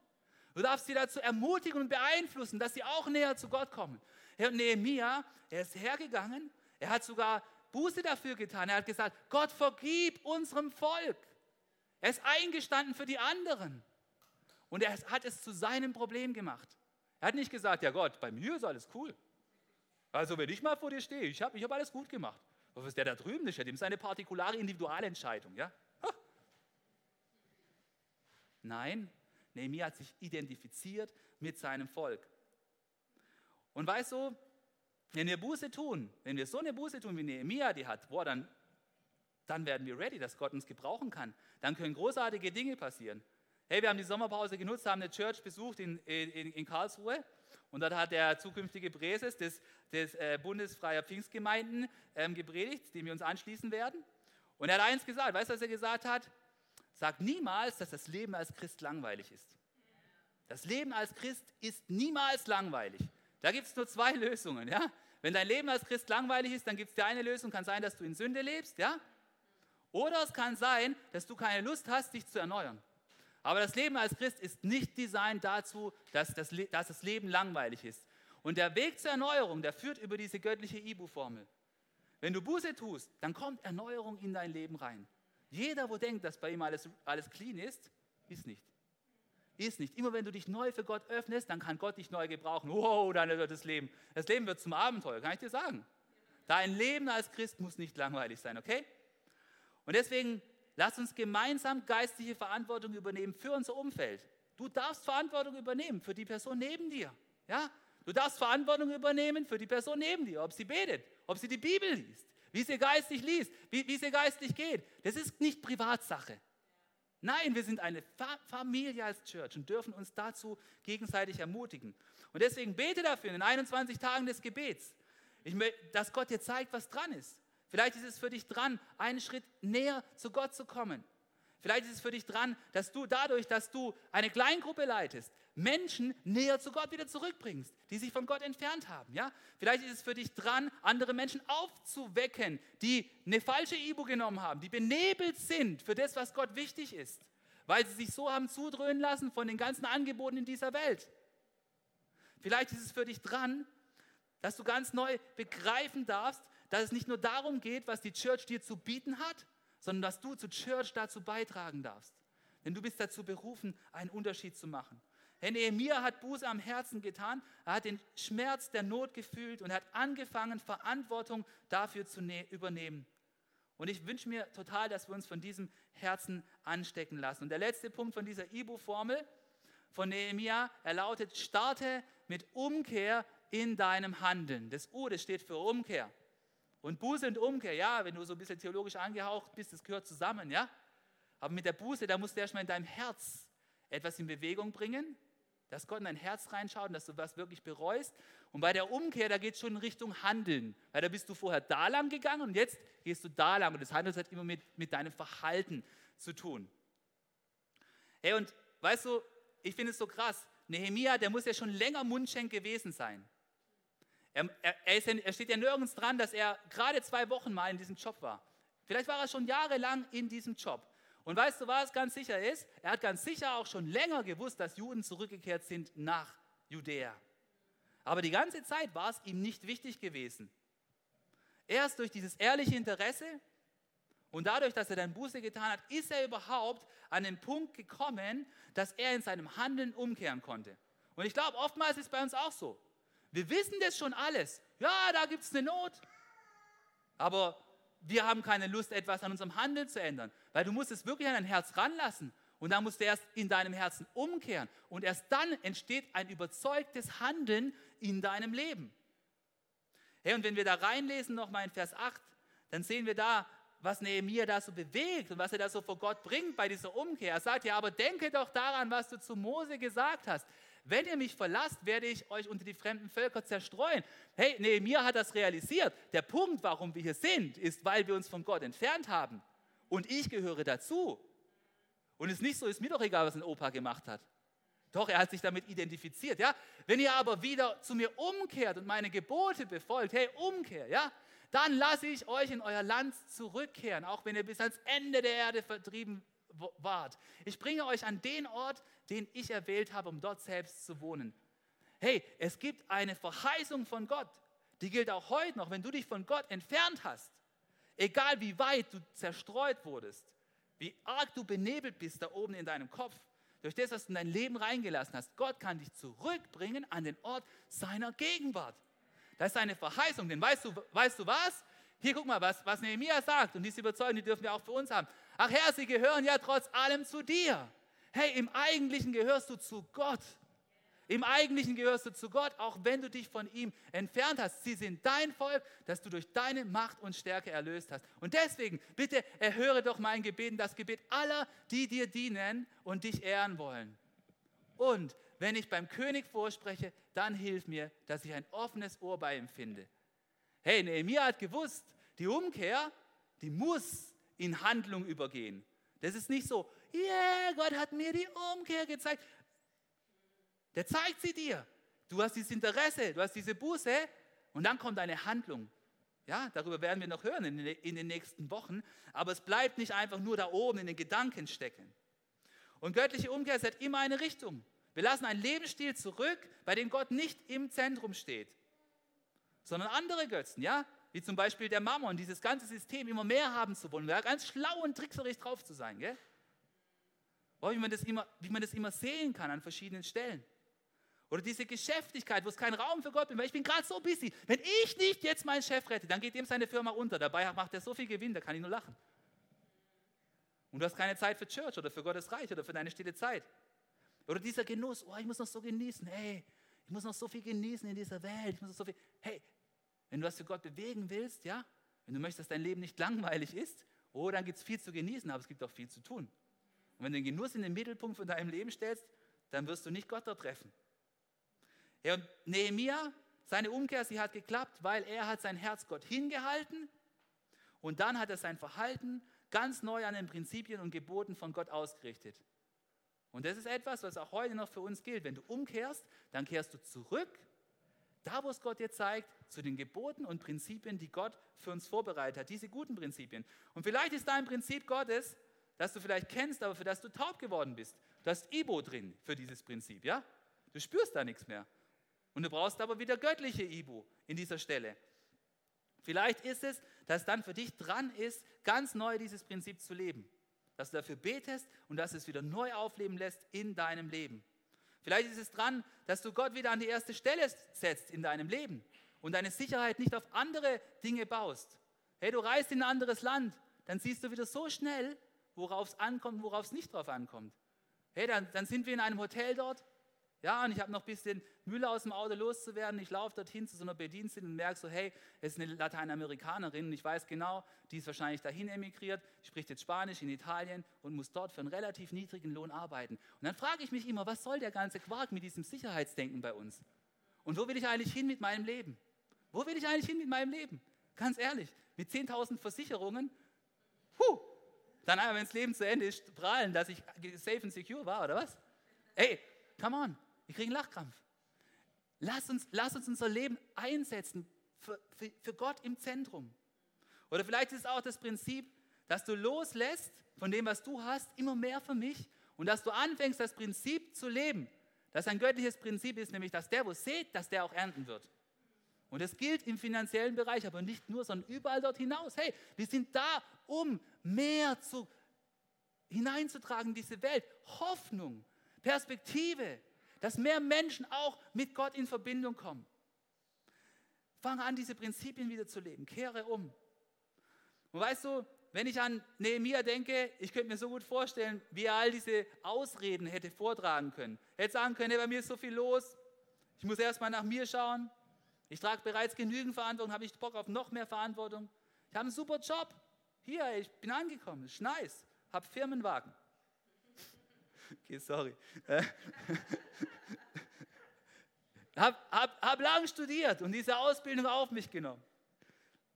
Du darfst sie dazu ermutigen und beeinflussen, dass sie auch näher zu Gott kommen. Herr Nehemiah, er ist hergegangen, er hat sogar Buße dafür getan. Er hat gesagt, Gott vergib unserem Volk. Er ist eingestanden für die anderen. Und er hat es zu seinem Problem gemacht. Er hat nicht gesagt, ja Gott, bei mir ist alles cool. Also wenn ich mal vor dir stehe, ich habe ich hab alles gut gemacht. Was ist der da drüben? Das ist seine partikulare Individualentscheidung. Ja? Nein, Nehemiah hat sich identifiziert mit seinem Volk. Und weißt du, wenn wir Buße tun, wenn wir so eine Buße tun, wie Nehemiah die hat, boah, dann, dann werden wir ready, dass Gott uns gebrauchen kann. Dann können großartige Dinge passieren. Hey, wir haben die Sommerpause genutzt, haben eine Church besucht in, in, in Karlsruhe und dort hat der zukünftige Präses des, des äh, Bundesfreier Pfingstgemeinden ähm, gepredigt, dem wir uns anschließen werden. Und er hat eins gesagt, weißt du, was er gesagt hat? Sagt niemals, dass das Leben als Christ langweilig ist. Das Leben als Christ ist niemals langweilig. Da gibt es nur zwei Lösungen. Ja? Wenn dein Leben als Christ langweilig ist, dann gibt es die eine Lösung, kann sein, dass du in Sünde lebst. Ja? Oder es kann sein, dass du keine Lust hast, dich zu erneuern. Aber das Leben als Christ ist nicht designt dazu, dass das, dass das Leben langweilig ist. Und der Weg zur Erneuerung, der führt über diese göttliche Ibu-Formel. Wenn du Buße tust, dann kommt Erneuerung in dein Leben rein. Jeder, wo denkt, dass bei ihm alles, alles clean ist, ist nicht. Ist nicht. Immer wenn du dich neu für Gott öffnest, dann kann Gott dich neu gebrauchen. Wow, dann wird das Leben. Das Leben wird zum Abenteuer, kann ich dir sagen. Dein Leben als Christ muss nicht langweilig sein, okay? Und deswegen lass uns gemeinsam geistliche Verantwortung übernehmen für unser Umfeld. Du darfst Verantwortung übernehmen für die Person neben dir. Ja? Du darfst Verantwortung übernehmen für die Person neben dir, ob sie betet, ob sie die Bibel liest, wie sie geistlich liest, wie, wie sie geistlich geht. Das ist nicht Privatsache. Nein, wir sind eine Familie als Church und dürfen uns dazu gegenseitig ermutigen. Und deswegen bete dafür in den 21 Tagen des Gebets, dass Gott dir zeigt, was dran ist. Vielleicht ist es für dich dran, einen Schritt näher zu Gott zu kommen. Vielleicht ist es für dich dran, dass du dadurch, dass du eine Kleingruppe leitest, Menschen näher zu Gott wieder zurückbringst, die sich von Gott entfernt haben. Ja? Vielleicht ist es für dich dran, andere Menschen aufzuwecken, die eine falsche Ibu genommen haben, die benebelt sind für das, was Gott wichtig ist, weil sie sich so haben zudröhnen lassen von den ganzen Angeboten in dieser Welt. Vielleicht ist es für dich dran, dass du ganz neu begreifen darfst, dass es nicht nur darum geht, was die Church dir zu bieten hat, sondern dass du zur Church dazu beitragen darfst. Denn du bist dazu berufen, einen Unterschied zu machen. Herr Nehemiah hat Buße am Herzen getan, er hat den Schmerz der Not gefühlt und hat angefangen, Verantwortung dafür zu ne-, übernehmen. Und ich wünsche mir total, dass wir uns von diesem Herzen anstecken lassen. Und der letzte Punkt von dieser Ibu-Formel von Nehemiah, er lautet, starte mit Umkehr in deinem Handeln. Das U, das steht für Umkehr. Und Buße und Umkehr, ja, wenn du so ein bisschen theologisch angehaucht bist, das gehört zusammen, ja. Aber mit der Buße, da musst du erstmal in deinem Herz etwas in Bewegung bringen, dass Gott in dein Herz reinschaut und dass du was wirklich bereust. Und bei der Umkehr, da geht es schon in Richtung Handeln. Weil da bist du vorher da lang gegangen und jetzt gehst du da lang. Und das Handeln hat immer mit, mit deinem Verhalten zu tun. Hey, und weißt du, ich finde es so krass. Nehemia, der muss ja schon länger Mundschenk gewesen sein. Er, er, er, steht ja nirgends dran, dass er gerade zwei Wochen mal in diesem Job war. Vielleicht war er schon jahrelang in diesem Job. Und weißt du, was ganz sicher ist? Er hat ganz sicher auch schon länger gewusst, dass Juden zurückgekehrt sind nach Judäa. Aber die ganze Zeit war es ihm nicht wichtig gewesen. Erst durch dieses ehrliche Interesse und dadurch, dass er dann Buße getan hat, ist er überhaupt an den Punkt gekommen, dass er in seinem Handeln umkehren konnte. Und ich glaube, oftmals ist es bei uns auch so. Wir wissen das schon alles. Ja, da gibt es eine Not. Aber wir haben keine Lust, etwas an unserem Handeln zu ändern, weil du musst es wirklich an dein Herz ranlassen. Und dann musst du erst in deinem Herzen umkehren. Und erst dann entsteht ein überzeugtes Handeln in deinem Leben. Hey, und wenn wir da reinlesen, nochmal in Vers 8, dann sehen wir da, was Nehemiah da so bewegt und was er da so vor Gott bringt bei dieser Umkehr. Er sagt ja, aber denke doch daran, was du zu Mose gesagt hast. Wenn ihr mich verlasst, werde ich euch unter die fremden Völker zerstreuen. Hey, Nehemiah hat das realisiert. Der Punkt, warum wir hier sind, ist, weil wir uns von Gott entfernt haben. Und ich gehöre dazu. Und es ist nicht so, ist mir doch egal, was ein Opa gemacht hat. Doch, er hat sich damit identifiziert, ja. Wenn ihr aber wieder zu mir umkehrt und meine Gebote befolgt, hey, Umkehr, ja, dann lasse ich euch in euer Land zurückkehren, auch wenn ihr bis ans Ende der Erde vertrieben wart. Ich bringe euch an den Ort, den ich erwählt habe, um dort selbst zu wohnen. Hey, es gibt eine Verheißung von Gott, die gilt auch heute noch, wenn du dich von Gott entfernt hast. Egal wie weit du zerstreut wurdest, wie arg du benebelt bist da oben in deinem Kopf, durch das, was du in dein Leben reingelassen hast. Gott kann dich zurückbringen an den Ort seiner Gegenwart. Das ist eine Verheißung, denn weißt du, weißt du was? Hier guck mal, was, was Nehemiah sagt und diese Überzeugung, die dürfen wir auch für uns haben. Ach Herr, sie gehören ja trotz allem zu dir. Hey, im Eigentlichen gehörst du zu Gott. Im Eigentlichen gehörst du zu Gott, auch wenn du dich von ihm entfernt hast. Sie sind dein Volk, das du durch deine Macht und Stärke erlöst hast. Und deswegen, bitte erhöre doch mein Gebet, das Gebet aller, die dir dienen und dich ehren wollen. Und wenn ich beim König vorspreche, dann hilf mir, dass ich ein offenes Ohr bei ihm finde. Hey, Nehemiah hat gewusst, die Umkehr, die muss in Handlung übergehen. Das ist nicht so, yeah, Gott hat mir die Umkehr gezeigt. Der zeigt sie dir. Du hast dieses Interesse, du hast diese Buße und dann kommt eine Handlung. Ja, darüber werden wir noch hören in, den nächsten Wochen. Aber es bleibt nicht einfach nur da oben in den Gedanken stecken. Und göttliche Umkehr hat immer eine Richtung. Wir lassen einen Lebensstil zurück, bei dem Gott nicht im Zentrum steht, sondern andere Götzen, ja, wie zum Beispiel der Mammon, dieses ganze System immer mehr haben zu wollen, da ganz schlau und trickserig drauf zu sein, gell? Wie man, das immer, wie man das immer sehen kann an verschiedenen Stellen. Oder diese Geschäftigkeit, wo es kein Raum für Gott ist, weil ich bin gerade so busy. Wenn ich nicht jetzt meinen Chef rette, dann geht ihm seine Firma unter. Dabei macht er so viel Gewinn, da kann ich nur lachen. Und du hast keine Zeit für Church oder für Gottes Reich oder für deine stille Zeit. Oder dieser Genuss, oh, ich muss noch so genießen, hey, ich muss noch so viel genießen in dieser Welt, ich muss noch so viel, hey, wenn du was für Gott bewegen willst, ja, wenn du möchtest, dass dein Leben nicht langweilig ist, oh, dann gibt es viel zu genießen, aber es gibt auch viel zu tun. Und wenn du den Genuss in den Mittelpunkt von deinem Leben stellst, dann wirst du nicht Gott dort treffen. Ja, und Nehemia, seine Umkehr, sie hat geklappt, weil er hat sein Herz Gott hingehalten und dann hat er sein Verhalten ganz neu an den Prinzipien und Geboten von Gott ausgerichtet. Und das ist etwas, was auch heute noch für uns gilt. Wenn du umkehrst, dann kehrst du zurück, da wo es Gott dir zeigt, zu den Geboten und Prinzipien, die Gott für uns vorbereitet hat, diese guten Prinzipien. Und vielleicht ist da ein Prinzip Gottes, das du vielleicht kennst, aber für das du taub geworden bist. Du hast Ibo drin für dieses Prinzip, ja? Du spürst da nichts mehr. Und du brauchst aber wieder göttliche Ibu in dieser Stelle. Vielleicht ist es, dass dann für dich dran ist, ganz neu dieses Prinzip zu leben. Dass du dafür betest und dass es wieder neu aufleben lässt in deinem Leben. Vielleicht ist es dran, dass du Gott wieder an die erste Stelle setzt in deinem Leben und deine Sicherheit nicht auf andere Dinge baust. Hey, du reist in ein anderes Land, dann siehst du wieder so schnell, worauf es ankommt, worauf es nicht drauf ankommt. Hey, dann, dann sind wir in einem Hotel dort ja, und ich habe noch ein bisschen Mülle aus dem Auto loszuwerden. Ich laufe dorthin zu so einer Bedienstin und merke so, hey, es ist eine Lateinamerikanerin und ich weiß genau, die ist wahrscheinlich dahin emigriert, spricht jetzt Spanisch in Italien und muss dort für einen relativ niedrigen Lohn arbeiten. Und dann frage ich mich immer, was soll der ganze Quark mit diesem Sicherheitsdenken bei uns? Und wo will ich eigentlich hin mit meinem Leben? Wo will ich eigentlich hin mit meinem Leben? Ganz ehrlich, mit 10.000 Versicherungen, huh, dann einmal, wenn das Leben zu Ende ist, prahlen, dass ich safe and secure war, oder was? Ey, come on. Wir kriegen Lachkrampf. Lass uns, lass uns unser Leben einsetzen für, für, für Gott im Zentrum. Oder vielleicht ist es auch das Prinzip, dass du loslässt von dem, was du hast, immer mehr für mich und dass du anfängst, das Prinzip zu leben. Das ein göttliches Prinzip ist, nämlich, dass der, wo sät, dass der auch ernten wird. Und das gilt im finanziellen Bereich, aber nicht nur, sondern überall dort hinaus. Hey, wir sind da, um mehr zu, hineinzutragen in diese Welt. Hoffnung, Perspektive, dass mehr Menschen auch mit Gott in Verbindung kommen. Fange an, diese Prinzipien wieder zu leben. Kehre um. Und weißt du, wenn ich an Nehemiah denke, ich könnte mir so gut vorstellen, wie er all diese Ausreden hätte vortragen können. Hätte sagen können, hey, bei mir ist so viel los, ich muss erstmal nach mir schauen. Ich trage bereits genügend Verantwortung, habe ich Bock auf noch mehr Verantwortung. Ich habe einen super Job. Hier, ich bin angekommen, ist nice. Habe Firmenwagen. Okay, sorry. hab, hab, hab lang studiert und diese Ausbildung auf mich genommen.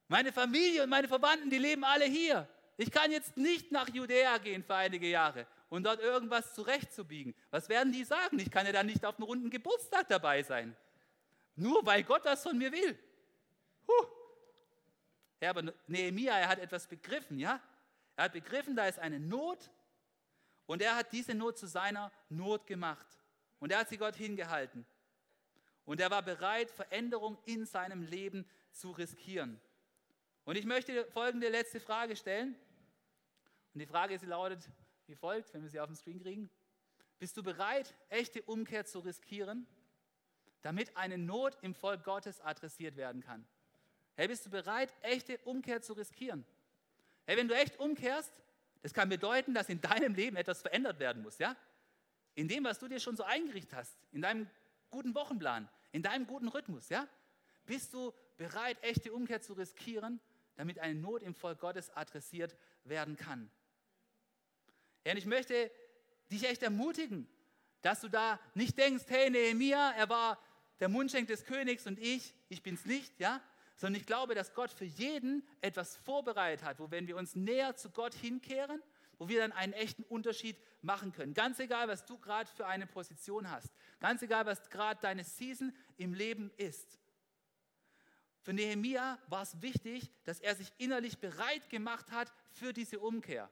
Meine Familie und meine Verwandten, die leben alle hier. Ich kann jetzt nicht nach Judäa gehen für einige Jahre und dort irgendwas zurechtzubiegen. Was werden die sagen? Ich kann ja dann nicht auf einem runden Geburtstag dabei sein. Nur weil Gott das von mir will. Huh. Ja, aber Nehemiah, er hat etwas begriffen, ja? Er hat begriffen, da ist eine Not und er hat diese Not zu seiner Not gemacht. Und er hat sie Gott hingehalten. Und er war bereit, Veränderung in seinem Leben zu riskieren. Und ich möchte folgende letzte Frage stellen. Und die Frage, sie lautet wie folgt, wenn wir sie auf dem Screen kriegen. Bist du bereit, echte Umkehr zu riskieren, damit eine Not im Volk Gottes adressiert werden kann? Hey, bist du bereit, echte Umkehr zu riskieren? Hey, wenn du echt umkehrst, das kann bedeuten, dass in deinem Leben etwas verändert werden muss, ja? in dem, was du dir schon so eingerichtet hast, in deinem guten Wochenplan, in deinem guten Rhythmus, ja? Bist du bereit, echte Umkehr zu riskieren, damit eine Not im Volk Gottes adressiert werden kann? Ja, und ich möchte dich echt ermutigen, dass du da nicht denkst, hey, Nehemiah, er war der Mundschenk des Königs und ich, ich bin's nicht, ja? Sondern ich glaube, dass Gott für jeden etwas vorbereitet hat, wo wenn wir uns näher zu Gott hinkehren, wo wir dann einen echten Unterschied machen können. Ganz egal, was du gerade für eine Position hast. Ganz egal, was gerade deine Season im Leben ist. Für Nehemia war es wichtig, dass er sich innerlich bereit gemacht hat für diese Umkehr.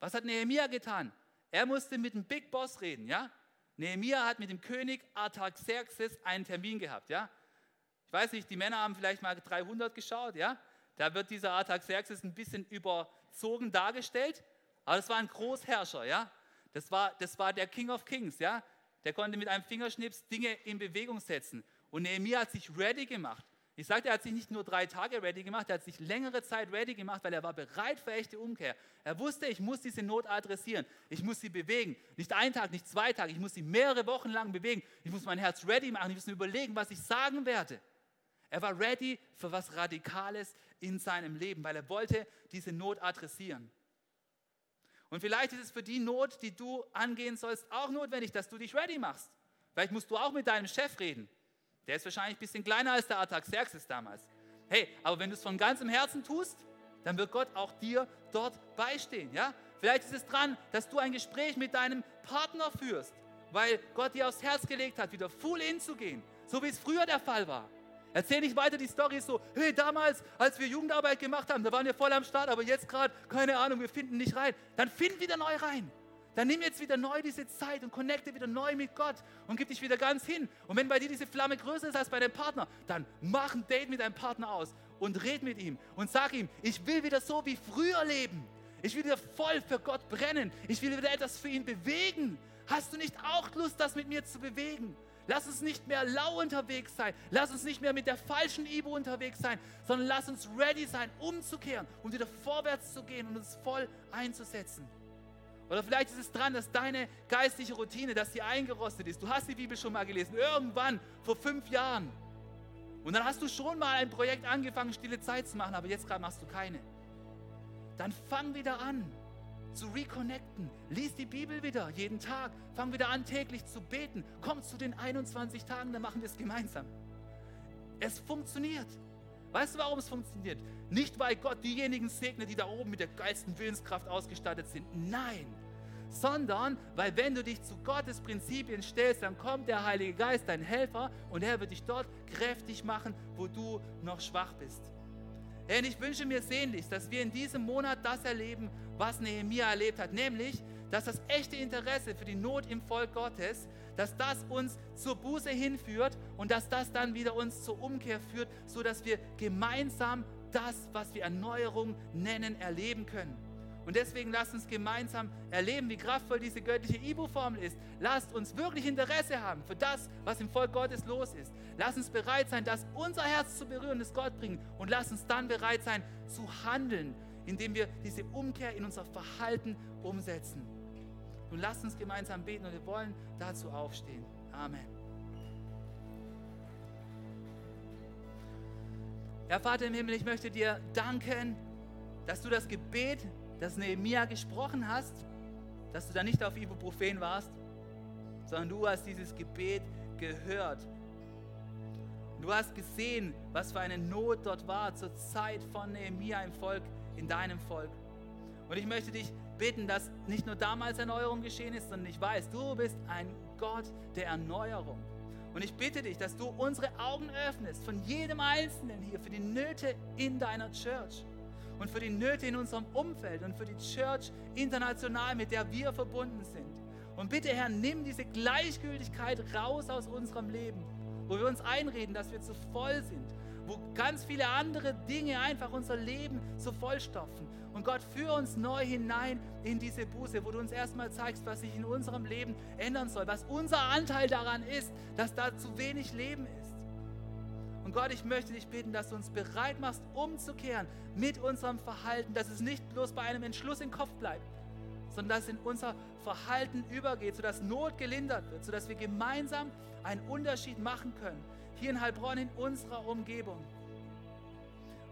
Was hat Nehemia getan? Er musste mit dem Big Boss reden, ja? Nehemia hat mit dem König Artaxerxes einen Termin gehabt, ja? Ich weiß nicht, die Männer haben vielleicht mal 300 geschaut, ja? Da wird dieser Artaxerxes ein bisschen überzogen dargestellt, aber das war ein Großherrscher, ja? Das war, das war der King of Kings, ja? Der konnte mit einem Fingerschnips Dinge in Bewegung setzen. Und Nehemia hat sich ready gemacht. Ich sagte, er hat sich nicht nur drei Tage ready gemacht, er hat sich längere Zeit ready gemacht, weil er war bereit für echte Umkehr. Er wusste, ich muss diese Not adressieren, ich muss sie bewegen. Nicht einen Tag, nicht zwei Tage, ich muss sie mehrere Wochen lang bewegen. Ich muss mein Herz ready machen, ich muss mir überlegen, was ich sagen werde. Er war ready für was Radikales in seinem Leben, weil er wollte diese Not adressieren. Und vielleicht ist es für die Not, die du angehen sollst, auch notwendig, dass du dich ready machst. Vielleicht musst du auch mit deinem Chef reden. Der ist wahrscheinlich ein bisschen kleiner als der Artaxerxes damals. Hey, aber wenn du es von ganzem Herzen tust, dann wird Gott auch dir dort beistehen. Ja? Vielleicht ist es dran, dass du ein Gespräch mit deinem Partner führst, weil Gott dir aufs Herz gelegt hat, wieder full in zu gehen, so wie es früher der Fall war. Erzähl nicht weiter die Story so, hey, damals, als wir Jugendarbeit gemacht haben, da waren wir voll am Start, aber jetzt gerade, keine Ahnung, wir finden nicht rein. Dann find wieder neu rein. Dann nimm jetzt wieder neu diese Zeit und connecte wieder neu mit Gott und gib dich wieder ganz hin. Und wenn bei dir diese Flamme größer ist als bei deinem Partner, dann mach ein Date mit deinem Partner aus und red mit ihm und sag ihm, ich will wieder so wie früher leben. Ich will wieder voll für Gott brennen. Ich will wieder etwas für ihn bewegen. Hast du nicht auch Lust, das mit mir zu bewegen? Lass uns nicht mehr lau unterwegs sein. Lass uns nicht mehr mit der falschen Ibo unterwegs sein, sondern lass uns ready sein, umzukehren und wieder vorwärts zu gehen und uns voll einzusetzen. Oder vielleicht ist es dran, dass deine geistliche Routine, dass sie eingerostet ist. Du hast die Bibel schon mal gelesen, irgendwann vor fünf Jahren. Und dann hast du schon mal ein Projekt angefangen, stille Zeit zu machen, aber jetzt gerade machst du keine. Dann fang wieder an zu reconnecten. Lies die Bibel wieder jeden Tag. Fang wieder an, täglich zu beten. Komm zu den 21 Tagen, dann machen wir es gemeinsam. Es funktioniert. Weißt du, warum es funktioniert? Nicht, weil Gott diejenigen segnet, die da oben mit der geilsten Willenskraft ausgestattet sind. Nein. Sondern, weil wenn du dich zu Gottes Prinzipien stellst, dann kommt der Heilige Geist, dein Helfer, und er wird dich dort kräftig machen, wo du noch schwach bist. Und ich wünsche mir sehnlichst, dass wir in diesem Monat das erleben, was Nehemiah erlebt hat, nämlich, dass das echte Interesse für die Not im Volk Gottes, dass das uns zur Buße hinführt und dass das dann wieder uns zur Umkehr führt, sodass wir gemeinsam das, was wir Erneuerung nennen, erleben können. Und deswegen lasst uns gemeinsam erleben, wie kraftvoll diese göttliche Ibu-Formel ist. Lasst uns wirklich Interesse haben für das, was im Volk Gottes los ist. Lasst uns bereit sein, das unser Herz zu berühren, das Gott bringen. Und lasst uns dann bereit sein, zu handeln, indem wir diese Umkehr in unser Verhalten umsetzen. Nun lasst uns gemeinsam beten und wir wollen dazu aufstehen. Amen. Herr Vater im Himmel, ich möchte dir danken, dass du das Gebet, das Nehemiah gesprochen hast, dass du da nicht auf Ibuprofen warst, sondern du hast dieses Gebet gehört. Du hast gesehen, was für eine Not dort war zur Zeit von Nehemiah im Volk, in deinem Volk. Und ich möchte dich bitten, dass nicht nur damals Erneuerung geschehen ist, sondern ich weiß, du bist ein Gott der Erneuerung. Und ich bitte dich, dass du unsere Augen öffnest von jedem Einzelnen hier für die Nöte in deiner Church und für die Nöte in unserem Umfeld und für die Church international, mit der wir verbunden sind. Und bitte, Herr, nimm diese Gleichgültigkeit raus aus unserem Leben, wo wir uns einreden, dass wir zu voll sind, wo ganz viele andere Dinge einfach unser Leben so vollstopfen. Und Gott, führe uns neu hinein in diese Buße, wo du uns erstmal zeigst, was sich in unserem Leben ändern soll, was unser Anteil daran ist, dass da zu wenig Leben ist. Und Gott, ich möchte dich bitten, dass du uns bereit machst, umzukehren mit unserem Verhalten, dass es nicht bloß bei einem Entschluss im Kopf bleibt, sondern dass es in unser Verhalten übergeht, sodass Not gelindert wird, sodass wir gemeinsam einen Unterschied machen können. Hier in Heilbronn in unserer Umgebung.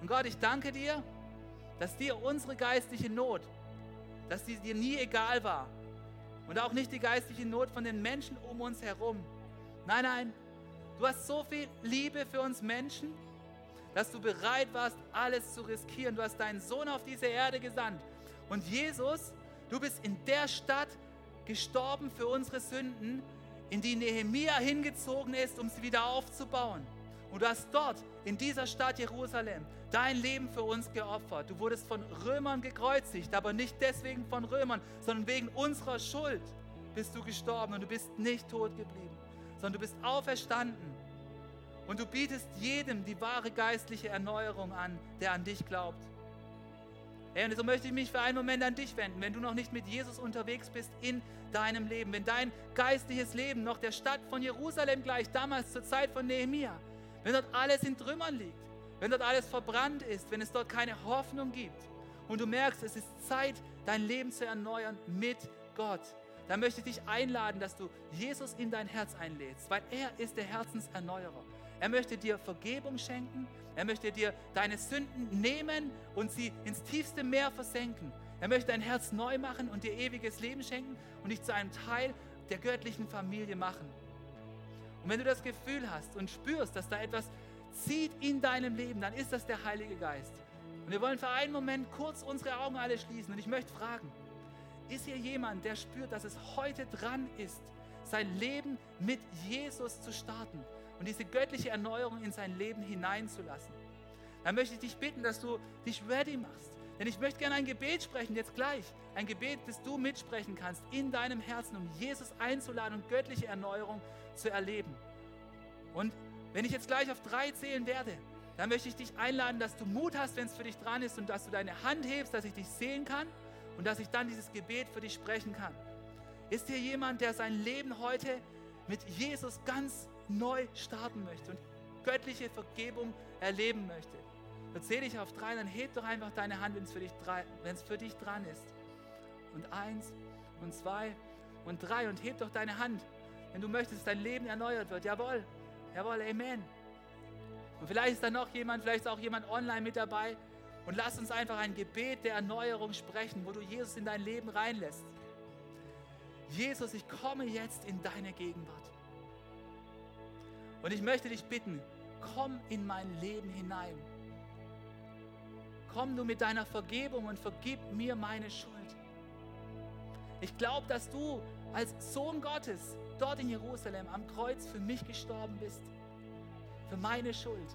Und Gott, ich danke dir, dass dir unsere geistliche Not, dass die dir nie egal war. Und auch nicht die geistliche Not von den Menschen um uns herum. Nein, nein, du hast so viel Liebe für uns Menschen, dass du bereit warst, alles zu riskieren. Du hast deinen Sohn auf diese Erde gesandt. Und Jesus, du bist in der Stadt gestorben für unsere Sünden, in die Nehemia hingezogen ist, um sie wieder aufzubauen. Und du hast dort, in dieser Stadt Jerusalem, dein Leben für uns geopfert. Du wurdest von Römern gekreuzigt, aber nicht deswegen von Römern, sondern wegen unserer Schuld bist du gestorben und du bist nicht tot geblieben, sondern du bist auferstanden. Und du bietest jedem die wahre geistliche Erneuerung an, der an dich glaubt. Hey, und so möchte ich mich für einen Moment an dich wenden, wenn du noch nicht mit Jesus unterwegs bist in deinem Leben, wenn dein geistliches Leben noch der Stadt von Jerusalem gleich, damals zur Zeit von Nehemia, wenn dort alles in Trümmern liegt, wenn dort alles verbrannt ist, wenn es dort keine Hoffnung gibt und du merkst, es ist Zeit, dein Leben zu erneuern mit Gott, dann möchte ich dich einladen, dass du Jesus in dein Herz einlädst, weil er ist der Herzenserneuerer. Er möchte dir Vergebung schenken, er möchte dir deine Sünden nehmen und sie ins tiefste Meer versenken. Er möchte dein Herz neu machen und dir ewiges Leben schenken und dich zu einem Teil der göttlichen Familie machen. Und wenn du das Gefühl hast und spürst, dass da etwas zieht in deinem Leben, dann ist das der Heilige Geist. Und wir wollen für einen Moment kurz unsere Augen alle schließen. Und ich möchte fragen, ist hier jemand, der spürt, dass es heute dran ist, sein Leben mit Jesus zu starten und diese göttliche Erneuerung in sein Leben hineinzulassen? Dann möchte ich dich bitten, dass du dich ready machst. Denn ich möchte gerne ein Gebet sprechen, jetzt gleich. Ein Gebet, das du mitsprechen kannst in deinem Herzen, um Jesus einzuladen und göttliche Erneuerung zu erleben. Und wenn ich jetzt gleich auf drei zählen werde, dann möchte ich dich einladen, dass du Mut hast, wenn es für dich dran ist und dass du deine Hand hebst, dass ich dich sehen kann und dass ich dann dieses Gebet für dich sprechen kann. Ist hier jemand, der sein Leben heute mit Jesus ganz neu starten möchte und göttliche Vergebung erleben möchte? Dann zähle ich auf drei, dann heb doch einfach deine Hand, wenn es für, dich für dich dran ist. Und eins und zwei und drei und heb doch deine Hand, wenn du möchtest, dass dein Leben erneuert wird. Jawohl, jawohl, Amen. Und vielleicht ist da noch jemand, vielleicht ist auch jemand online mit dabei. Und lass uns einfach ein Gebet der Erneuerung sprechen, wo du Jesus in dein Leben reinlässt. Jesus, ich komme jetzt in deine Gegenwart. Und ich möchte dich bitten, komm in mein Leben hinein. Komm du mit deiner Vergebung und vergib mir meine Schuld. Ich glaube, dass du als Sohn Gottes dort in Jerusalem am Kreuz für mich gestorben bist, für meine Schuld.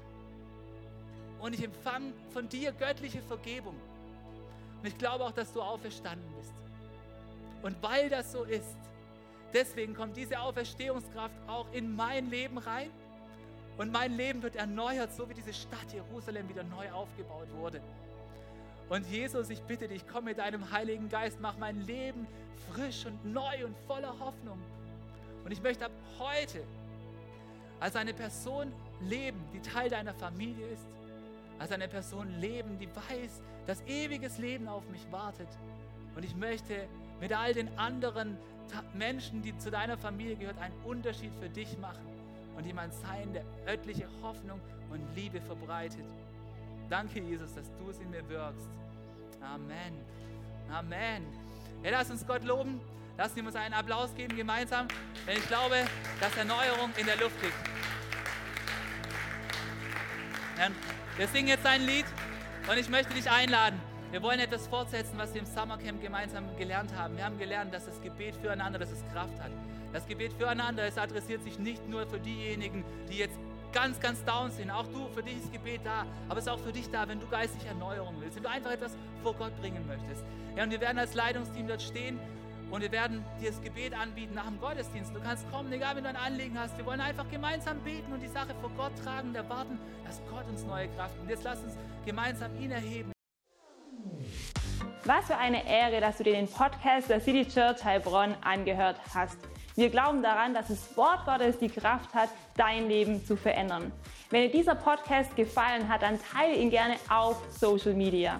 Und ich empfange von dir göttliche Vergebung. Und ich glaube auch, dass du auferstanden bist. Und weil das so ist, deswegen kommt diese Auferstehungskraft auch in mein Leben rein. Und mein Leben wird erneuert, so wie diese Stadt Jerusalem wieder neu aufgebaut wurde. Und Jesus, ich bitte dich, komm mit deinem Heiligen Geist, mach mein Leben frisch und neu und voller Hoffnung. Und ich möchte ab heute als eine Person leben, die Teil deiner Familie ist, als eine Person leben, die weiß, dass ewiges Leben auf mich wartet. Und ich möchte mit all den anderen Menschen, die zu deiner Familie gehören, einen Unterschied für dich machen und jemand sein, der göttliche Hoffnung und Liebe verbreitet. Danke, Jesus, dass du es in mir wirkst. Amen. Amen. Hey, lass uns Gott loben. Lass uns einen Applaus geben gemeinsam, denn ich glaube, dass Erneuerung in der Luft liegt. Wir singen jetzt ein Lied und ich möchte dich einladen. Wir wollen etwas fortsetzen, was wir im Summercamp gemeinsam gelernt haben. Wir haben gelernt, dass das Gebet füreinander, dass es Kraft hat. Das Gebet füreinander, es adressiert sich nicht nur für diejenigen, die jetzt ganz, ganz down sind. Auch du, für dich ist Gebet da, aber es ist auch für dich da, wenn du geistig Erneuerung willst, wenn du einfach etwas vor Gott bringen möchtest. Ja, und wir werden als Leitungsteam dort stehen und wir werden dir das Gebet anbieten nach dem Gottesdienst. Du kannst kommen, egal wenn du ein Anliegen hast. Wir wollen einfach gemeinsam beten und die Sache vor Gott tragen und erwarten, dass Gott uns neue Kraft gibt. Und jetzt lass uns gemeinsam ihn erheben. Was für eine Ehre, dass du dir den Podcast der City Church Heilbronn angehört hast. Wir glauben daran, dass das Wort Gottes die Kraft hat, dein Leben zu verändern. Wenn dir dieser Podcast gefallen hat, dann teile ihn gerne auf Social Media.